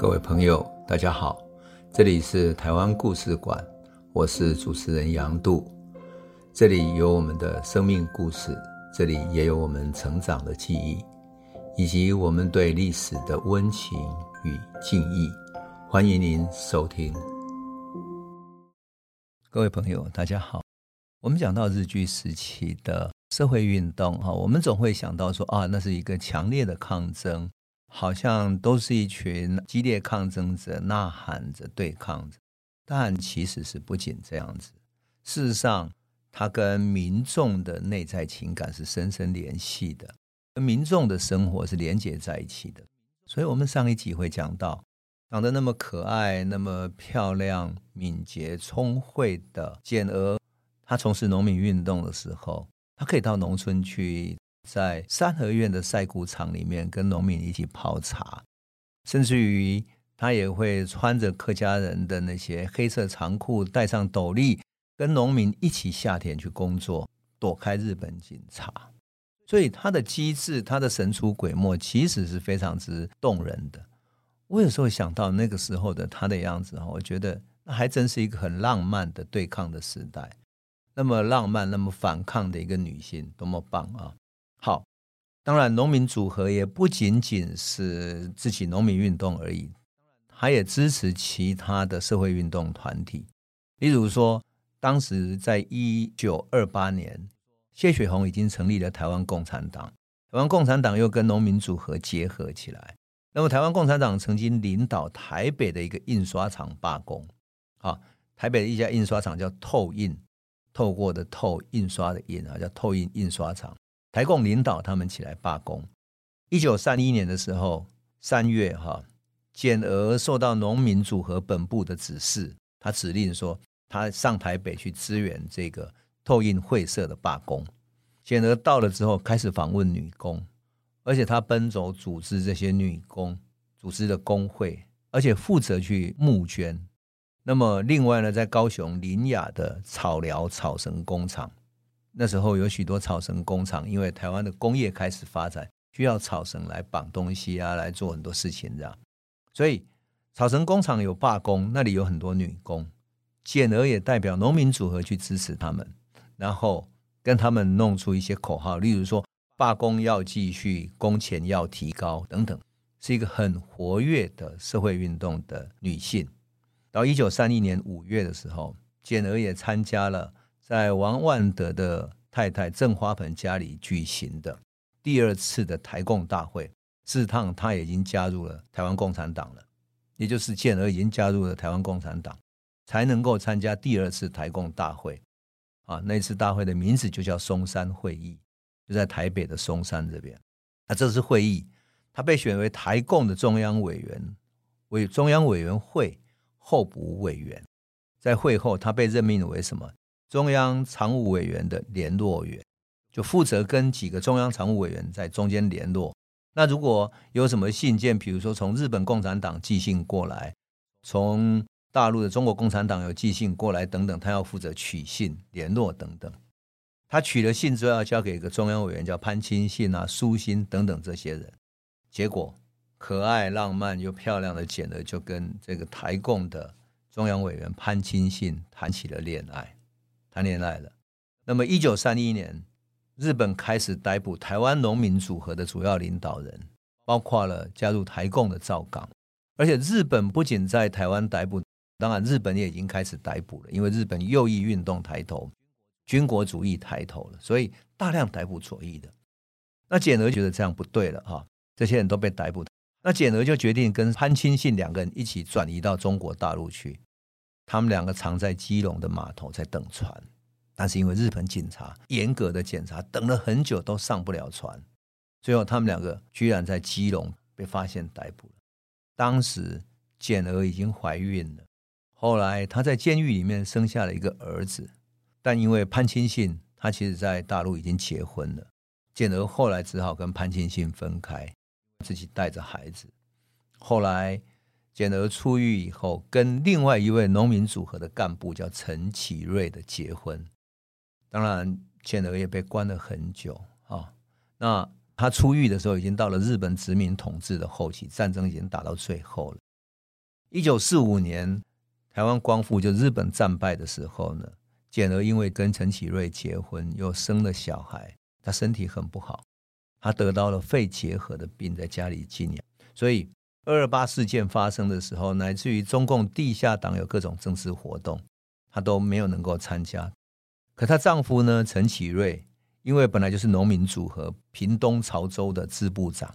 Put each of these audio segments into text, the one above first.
各位朋友，大家好，这里是台湾故事馆，我是主持人杨度，这里有我们的生命故事，这里也有我们成长的记忆，以及我们对历史的温情与敬意。欢迎您收听。各位朋友，大家好。我们讲到日据时期的社会运动，哈，我们总会想到说啊，那是一个强烈的抗争，好像都是一群激烈抗争者呐喊着对抗着。但其实是不仅这样子，事实上，它跟民众的内在情感是深深联系的，跟民众的生活是连接在一起的。所以，我们上一集会讲到。长得那么可爱、那么漂亮、敏捷、聪慧的简娥，她从事农民运动的时候，她可以到农村去，在三合院的晒谷场里面跟农民一起泡茶，甚至于他也会穿着客家人的那些黑色长裤，戴上斗笠，跟农民一起下田去工作，躲开日本警察。所以他的机智、他的神出鬼没，其实是非常之动人的。我有时候想到那个时候的他的样子，我觉得那还真是一个很浪漫的对抗的时代，那么浪漫、那么反抗的一个女性，多么棒啊！好，当然，农民组合也不仅仅是自己农民运动而已，他也支持其他的社会运动团体，例如说，当时在一九二八年，谢雪红已经成立了台湾共产党，台湾共产党又跟农民组合结合起来。那么，台湾共产党曾经领导台北的一个印刷厂罢工，啊，台北的一家印刷厂叫透印，透过的透，印刷的印啊，叫透印印刷厂。台共领导他们起来罢工。一九三一年的时候，三月哈，简娥受到农民组合本部的指示，他指令说，他上台北去支援这个透印会社的罢工。简娥到了之后，开始访问女工。而且他奔走组织这些女工，组织的工会，而且负责去募捐。那么另外呢，在高雄林雅的草寮草绳工厂，那时候有许多草绳工厂，因为台湾的工业开始发展，需要草绳来绑东西啊，来做很多事情这样。所以草绳工厂有罢工，那里有很多女工，简娥也代表农民组合去支持他们，然后跟他们弄出一些口号，例如说。罢工要继续，工钱要提高，等等，是一个很活跃的社会运动的女性。到一九三一年五月的时候，简娥也参加了在王万德的太太郑花盆家里举行的第二次的台共大会。这趟他已经加入了台湾共产党了，也就是建儿已经加入了台湾共产党，才能够参加第二次台共大会。啊，那次大会的名字就叫松山会议。就在台北的松山这边，那这次会议，他被选为台共的中央委员，为中央委员会候补委员。在会后，他被任命为什么？中央常务委员的联络员，就负责跟几个中央常务委员在中间联络。那如果有什么信件，比如说从日本共产党寄信过来，从大陆的中国共产党有寄信过来等等，他要负责取信、联络等等。他取了信之后，要交给一个中央委员，叫潘清信啊、苏新等等这些人。结果，可爱、浪漫又漂亮的简娥就跟这个台共的中央委员潘清信谈起了恋爱，谈恋爱了。那么，一九三一年，日本开始逮捕台湾农民组合的主要领导人，包括了加入台共的赵刚。而且，日本不仅在台湾逮捕，当然，日本也已经开始逮捕了，因为日本右翼运动抬头。军国主义抬头了，所以大量逮捕左翼的。那简娥觉得这样不对了哈，这些人都被逮捕，那简娥就决定跟潘清信两个人一起转移到中国大陆去。他们两个藏在基隆的码头在等船，但是因为日本警察严格的检查，等了很久都上不了船。最后他们两个居然在基隆被发现逮捕了。当时简儿已经怀孕了，后来她在监狱里面生下了一个儿子。但因为潘清信，他其实在大陆已经结婚了，简娥后来只好跟潘清信分开，自己带着孩子。后来简娥出狱以后，跟另外一位农民组合的干部叫陈启瑞的结婚。当然，简娥也被关了很久啊。那他出狱的时候，已经到了日本殖民统治的后期，战争已经打到最后了。一九四五年台湾光复，就日本战败的时候呢，简娥因为跟陈启瑞结婚，又生了小孩，她身体很不好，她得到了肺结核的病，在家里静养。所以二二八事件发生的时候，乃至于中共地下党有各种政治活动，她都没有能够参加。可她丈夫呢，陈启瑞，因为本来就是农民组合屏东潮州的支部长。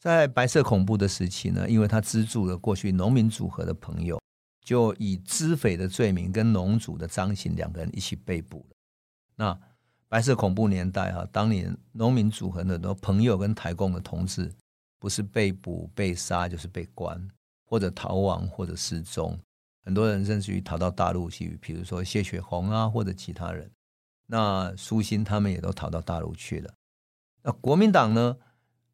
在白色恐怖的时期呢，因为他资助了过去农民组合的朋友，就以资匪的罪名跟农组的张行两个人一起被捕了。那白色恐怖年代哈，当年农民组合的很多朋友跟台共的同志，不是被捕被杀，就是被关或者逃亡或者失踪，很多人甚至于逃到大陆去，比如说谢雪红啊或者其他人。那苏心他们也都逃到大陆去了。那国民党呢？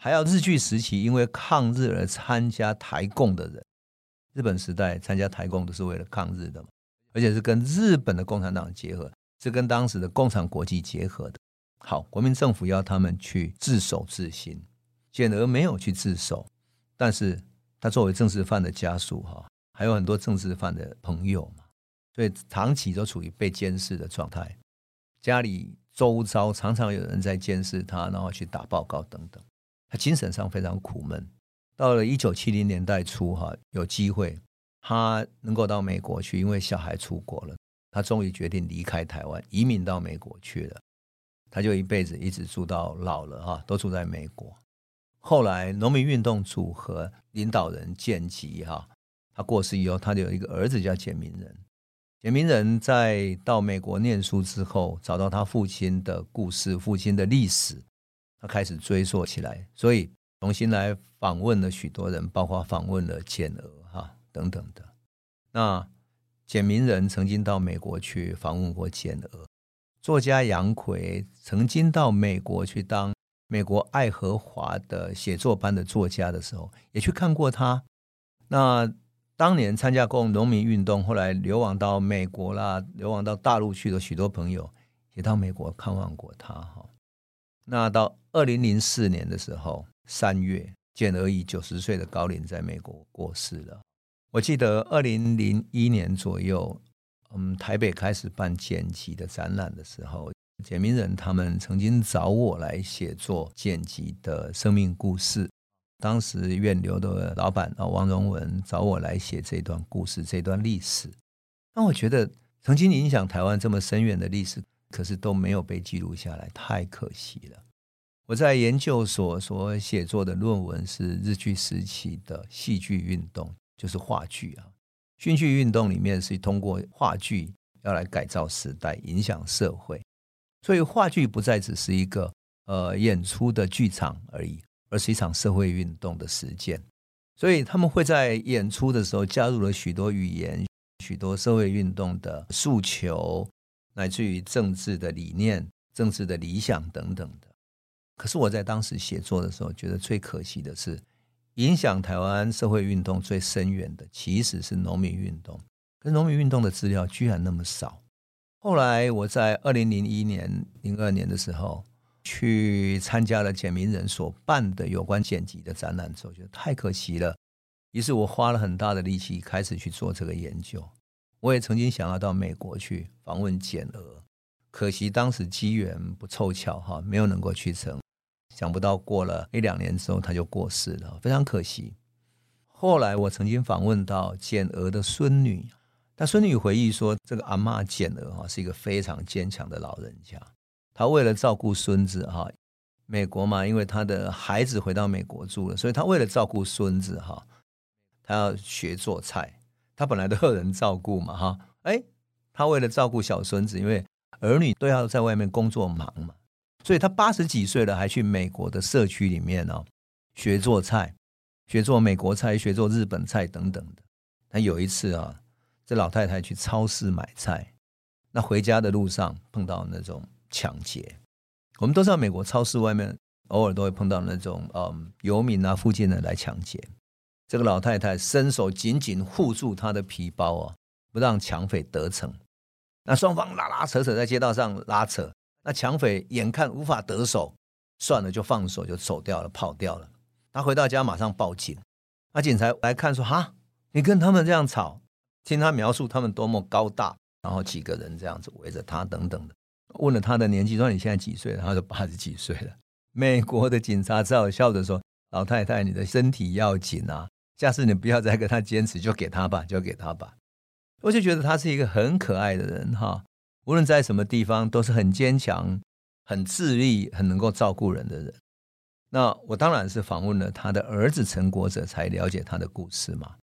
还要日据时期，因为抗日而参加台共的人，日本时代参加台共都是为了抗日的，而且是跟日本的共产党结合，是跟当时的共产国际结合的。好，国民政府要他们去自首自新，简而没有去自首，但是他作为政治犯的家属哈，还有很多政治犯的朋友嘛，所以长期都处于被监视的状态，家里周遭常常有人在监视他，然后去打报告等等。他精神上非常苦闷。到了一九七零年代初，哈，有机会他能够到美国去，因为小孩出国了，他终于决定离开台湾，移民到美国去了。他就一辈子一直住到老了，哈，都住在美国。后来农民运动组合领导人简吉，哈，他过世以后，他就有一个儿子叫简明仁。简明仁在到美国念书之后，找到他父亲的故事，父亲的历史。他开始追溯起来，所以重新来访问了许多人，包括访问了简娥哈等等的。那简明仁曾经到美国去访问过简娥，作家杨奎曾经到美国去当美国爱荷华的写作班的作家的时候，也去看过他。那当年参加过农民运动，后来流亡到美国啦，流亡到大陆去的许多朋友，也到美国看望过他哈。那到二零零四年的时候，三月，简娥以九十岁的高龄在美国过世了。我记得二零零一年左右，嗯，台北开始办简吉的展览的时候，简明仁他们曾经找我来写作简吉的生命故事。当时院流的老板啊王荣文找我来写这段故事，这段历史。那我觉得曾经影响台湾这么深远的历史。可是都没有被记录下来，太可惜了。我在研究所所写作的论文是日据时期的戏剧运动，就是话剧啊。戏剧运动里面是通过话剧要来改造时代、影响社会，所以话剧不再只是一个呃演出的剧场而已，而是一场社会运动的实践。所以他们会在演出的时候加入了许多语言、许多社会运动的诉求。乃至于政治的理念、政治的理想等等的。可是我在当时写作的时候，觉得最可惜的是，影响台湾社会运动最深远的，其实是农民运动。可是农民运动的资料居然那么少。后来我在二零零一年、零二年的时候，去参加了简明仁所办的有关剪辑的展览之后，觉得太可惜了。于是我花了很大的力气，开始去做这个研究。我也曾经想要到美国去访问简娥，可惜当时机缘不凑巧哈，没有能够去成。想不到过了一两年之后，他就过世了，非常可惜。后来我曾经访问到简娥的孙女，他孙女回忆说，这个阿妈简娥哈是一个非常坚强的老人家。他为了照顾孙子哈，美国嘛，因为他的孩子回到美国住了，所以他为了照顾孙子哈，他要学做菜。他本来都有人照顾嘛，哈，哎，他为了照顾小孙子，因为儿女都要在外面工作忙嘛，所以他八十几岁了，还去美国的社区里面哦，学做菜，学做美国菜，学做日本菜等等的。他有一次啊，这老太太去超市买菜，那回家的路上碰到那种抢劫。我们都知道，美国超市外面偶尔都会碰到那种嗯游民啊，附近的来抢劫。这个老太太伸手紧紧护住她的皮包啊，不让抢匪得逞。那双方拉拉扯扯在街道上拉扯，那抢匪眼看无法得手，算了，就放手就走掉了，跑掉了。他回到家马上报警，那警察来看说：“哈，你跟他们这样吵，听他描述他们多么高大，然后几个人这样子围着他等等的。问了他的年纪，说你现在几岁了？他说八十几岁了。美国的警察只好笑着说：“老太太，你的身体要紧啊，下次你不要再跟他坚持，就给他吧，就给他吧。”我就觉得他是一个很可爱的人哈，无论在什么地方都是很坚强、很自立、很能够照顾人的人。那我当然是访问了他的儿子陈国哲，才了解他的故事嘛。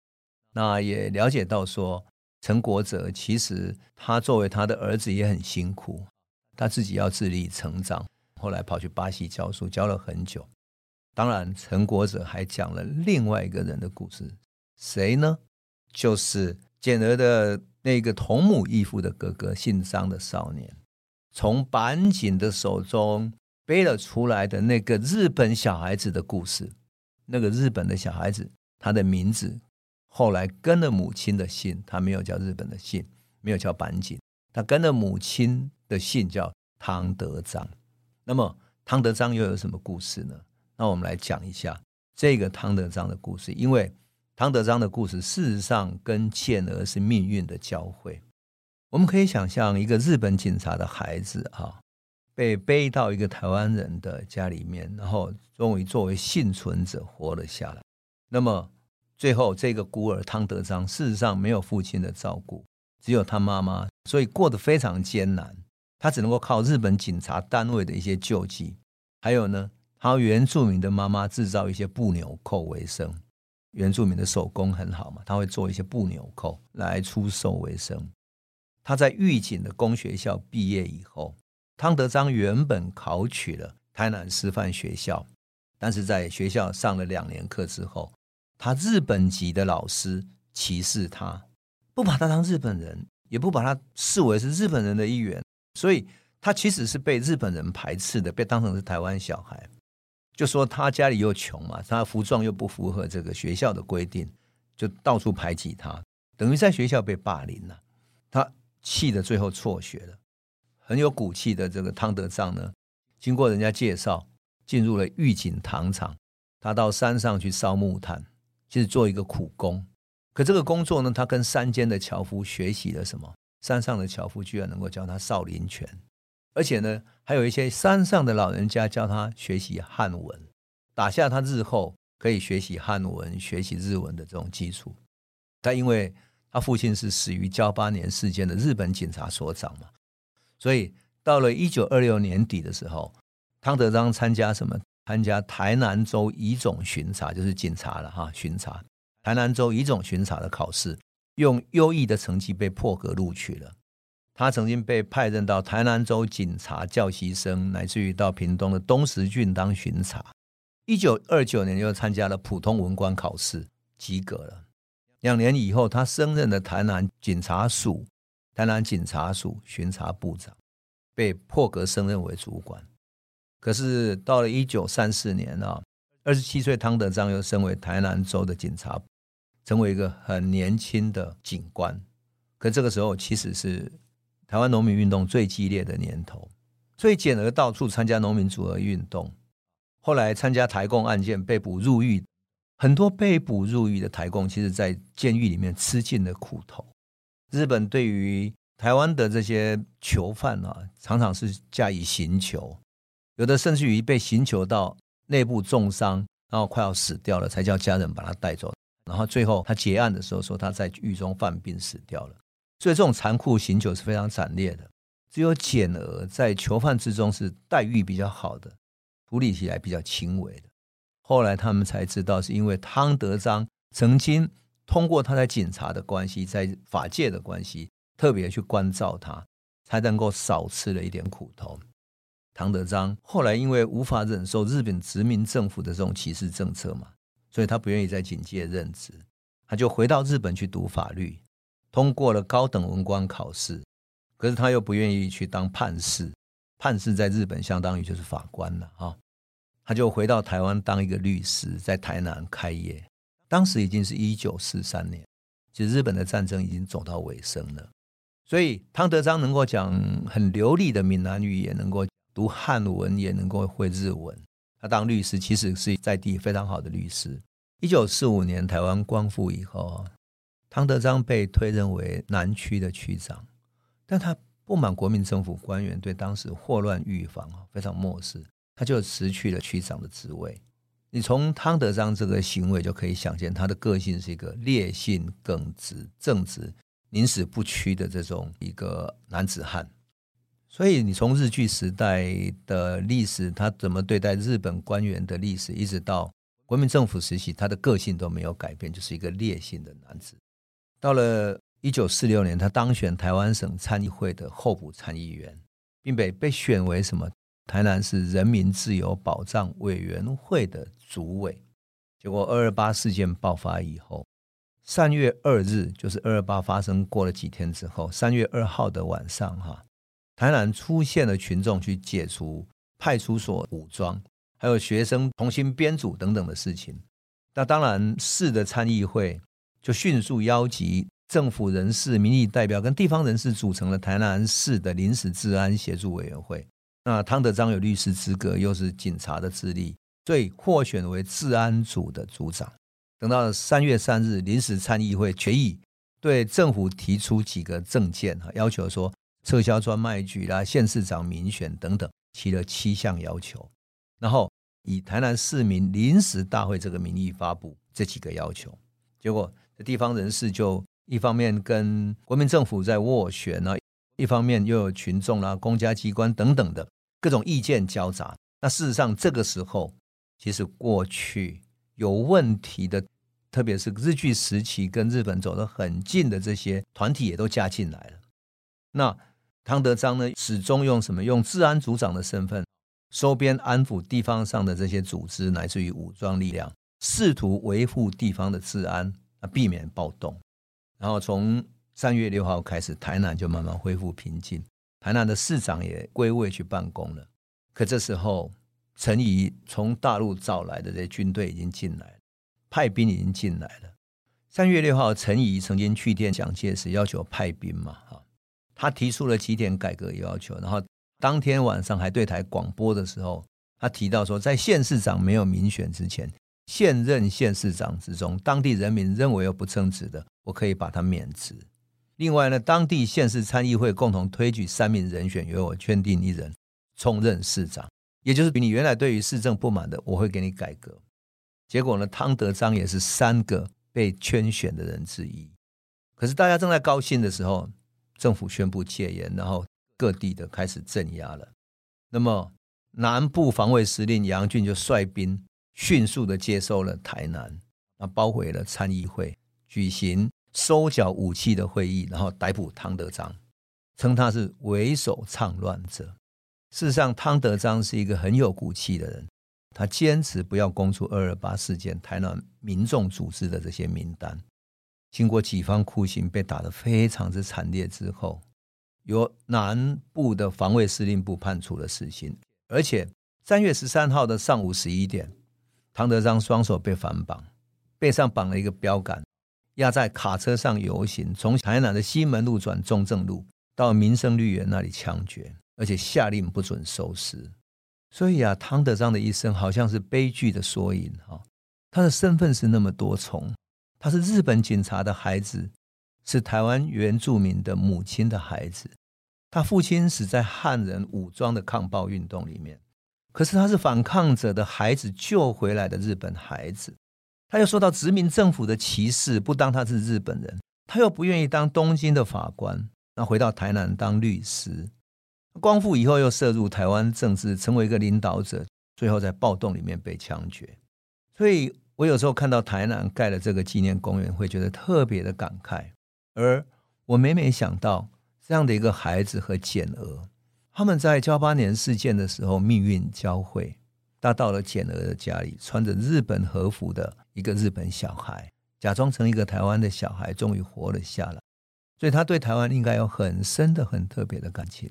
那也了解到说，陈国哲其实他作为他的儿子也很辛苦。他自己要自立成长，后来跑去巴西教书，教了很久。当然，陈国哲还讲了另外一个人的故事，谁呢？就是简儿的那个同母异父的哥哥，姓张的少年，从板井的手中背了出来的那个日本小孩子的故事。那个日本的小孩子，他的名字后来跟了母亲的姓，他没有叫日本的姓，没有叫板井，他跟了母亲。的姓叫汤德章，那么汤德章又有什么故事呢？那我们来讲一下这个汤德章的故事。因为汤德章的故事事实上跟倩儿是命运的交汇。我们可以想象一个日本警察的孩子啊，被背到一个台湾人的家里面，然后终于作为幸存者活了下来。那么最后这个孤儿汤德章事实上没有父亲的照顾，只有他妈妈，所以过得非常艰难。他只能够靠日本警察单位的一些救济，还有呢，他原住民的妈妈制造一些布纽扣为生。原住民的手工很好嘛，他会做一些布纽扣来出售为生。他在狱警的工学校毕业以后，汤德章原本考取了台南师范学校，但是在学校上了两年课之后，他日本籍的老师歧视他，不把他当日本人，也不把他视为是日本人的一员。所以他其实是被日本人排斥的，被当成是台湾小孩，就说他家里又穷嘛，他服装又不符合这个学校的规定，就到处排挤他，等于在学校被霸凌了。他气得最后辍学了。很有骨气的这个汤德章呢，经过人家介绍，进入了玉井糖厂，他到山上去烧木炭，就是做一个苦工。可这个工作呢，他跟山间的樵夫学习了什么？山上的樵夫居然能够教他少林拳，而且呢，还有一些山上的老人家教他学习汉文，打下他日后可以学习汉文、学习日文的这种基础。但因为他父亲是死于交八年事件的日本警察所长嘛，所以到了一九二六年底的时候，汤德章参加什么？参加台南州乙种巡查，就是警察了哈，巡查台南州乙种巡查的考试。用优异的成绩被破格录取了。他曾经被派任到台南州警察教习生，乃至于到屏东的东石郡当巡查。一九二九年又参加了普通文官考试，及格了。两年以后，他升任了台南警察署台南警察署巡查部长，被破格升任为主管。可是到了一九三四年啊，二十七岁汤德章又升为台南州的警察。成为一个很年轻的警官，可这个时候其实是台湾农民运动最激烈的年头，所以简而到处参加农民组合运动，后来参加台共案件被捕入狱，很多被捕入狱的台共，其实在监狱里面吃尽了苦头。日本对于台湾的这些囚犯啊，常常是加以刑求，有的甚至于被刑求到内部重伤，然后快要死掉了，才叫家人把他带走。然后最后他结案的时候说他在狱中犯病死掉了，所以这种残酷刑求是非常惨烈的。只有简娥在囚犯之中是待遇比较好的，处理起来比较轻微的。后来他们才知道是因为汤德章曾经通过他在警察的关系，在法界的关系，特别去关照他，才能够少吃了一点苦头。唐德章后来因为无法忍受日本殖民政府的这种歧视政策嘛。所以他不愿意在警界任职，他就回到日本去读法律，通过了高等文官考试。可是他又不愿意去当判事，判事在日本相当于就是法官了啊。他就回到台湾当一个律师，在台南开业。当时已经是一九四三年，其实日本的战争已经走到尾声了。所以汤德章能够讲很流利的闽南语，也能够读汉文，也能够会日文。他当律师，其实是在地非常好的律师。一九四五年台湾光复以后，汤德章被推任为南区的区长，但他不满国民政府官员对当时霍乱预防非常漠视，他就辞去了区长的职位。你从汤德章这个行为就可以想见，他的个性是一个烈性耿直、正直、宁死不屈的这种一个男子汉。所以，你从日据时代的历史，他怎么对待日本官员的历史，一直到国民政府时期，他的个性都没有改变，就是一个烈性的男子。到了一九四六年，他当选台湾省参议会的候补参议员，并被被选为什么台南市人民自由保障委员会的主委。结果二二八事件爆发以后，三月二日，就是二二八发生过了几天之后，三月二号的晚上，哈。台南出现了群众去解除派出所武装，还有学生重新编组等等的事情。那当然，市的参议会就迅速邀集政府人士、民意代表跟地方人士组成了台南市的临时治安协助委员会。那汤德章有律师资格，又是警察的资历，所以获选为治安组的组长。等到三月三日，临时参议会决议对政府提出几个政见，要求说。撤销专卖局啦，县市长民选等等，提了七项要求，然后以台南市民临时大会这个名义发布这几个要求，结果地方人士就一方面跟国民政府在斡旋呢，一方面又有群众啦、公家机关等等的各种意见交杂。那事实上，这个时候其实过去有问题的，特别是日据时期跟日本走得很近的这些团体也都加进来了。那汤德章呢，始终用什么？用治安组长的身份，收编安抚地方上的这些组织，乃至于武装力量，试图维护地方的治安，啊，避免暴动。然后从三月六号开始，台南就慢慢恢复平静，台南的市长也归位去办公了。可这时候，陈仪从大陆找来的这些军队已经进来了，派兵已经进来了。三月六号，陈仪曾经去电蒋介石，要求派兵嘛，他提出了几点改革要求，然后当天晚上还对台广播的时候，他提到说，在县市长没有民选之前，现任县市长之中，当地人民认为有不称职的，我可以把他免职。另外呢，当地县市参议会共同推举三名人选，由我圈定一人充任市长，也就是你原来对于市政不满的，我会给你改革。结果呢，汤德章也是三个被圈选的人之一。可是大家正在高兴的时候。政府宣布戒严，然后各地的开始镇压了。那么南部防卫司令杨俊就率兵迅速的接收了台南，啊，包围了参议会，举行收缴武器的会议，然后逮捕汤德章，称他是为首倡乱者。事实上，汤德章是一个很有骨气的人，他坚持不要公出二二八事件台南民众组织的这些名单。经过几番酷刑，被打得非常之惨烈之后，由南部的防卫司令部判处了死刑。而且三月十三号的上午十一点，唐德章双手被反绑，背上绑了一个标杆，压在卡车上游行，从台南的西门路转中正路到民生绿园那里枪决，而且下令不准收尸。所以啊，汤德章的一生好像是悲剧的缩影哈，他的身份是那么多重。他是日本警察的孩子，是台湾原住民的母亲的孩子。他父亲死在汉人武装的抗暴运动里面，可是他是反抗者的孩子救回来的日本孩子。他又受到殖民政府的歧视，不当他是日本人，他又不愿意当东京的法官，那回到台南当律师。光复以后又涉入台湾政治，成为一个领导者，最后在暴动里面被枪决。所以。我有时候看到台南盖了这个纪念公园，会觉得特别的感慨。而我每每想到这样的一个孩子和简娥，他们在噍吧哖事件的时候命运交汇，他到了简娥的家里，穿着日本和服的一个日本小孩，假装成一个台湾的小孩，终于活了下来。所以他对台湾应该有很深的、很特别的感情。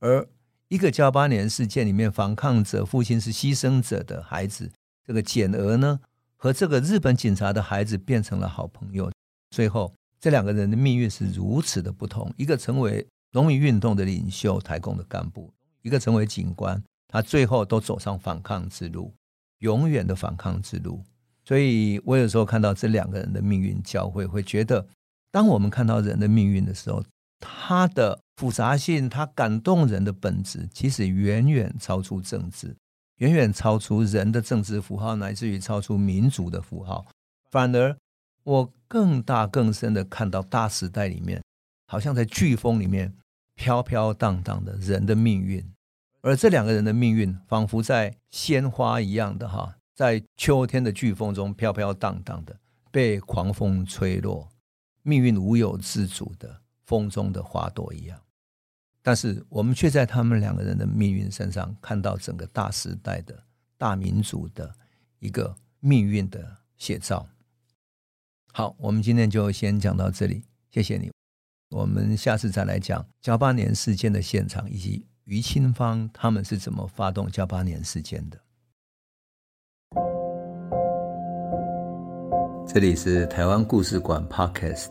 而一个噍吧哖事件里面反抗者，父亲是牺牲者的孩子，这个简娥呢，和这个日本警察的孩子变成了好朋友，最后这两个人的命运是如此的不同：一个成为农民运动的领袖、台共的干部，一个成为警官，他最后都走上反抗之路，永远的反抗之路。所以我有时候看到这两个人的命运交汇，会觉得当我们看到人的命运的时候，他的复杂性，他感动人的本质，其实远远超出政治，远远超出人的政治符号，乃至于超出民族的符号。反而，我更大更深的看到大时代里面，好像在飓风里面飘飘荡荡的人的命运，而这两个人的命运，仿佛在鲜花一样的哈，在秋天的飓风中飘飘荡荡的，被狂风吹落，命运无有自主的风中的花朵一样。但是我们却在他们两个人的命运身上，看到整个大时代的大民族的一个命运的写照。好，我们今天就先讲到这里，谢谢你。我们下次再来讲噍吧哖事件的现场，以及于清芳他们是怎么发动噍吧哖事件的。这里是台湾故事馆 Podcast，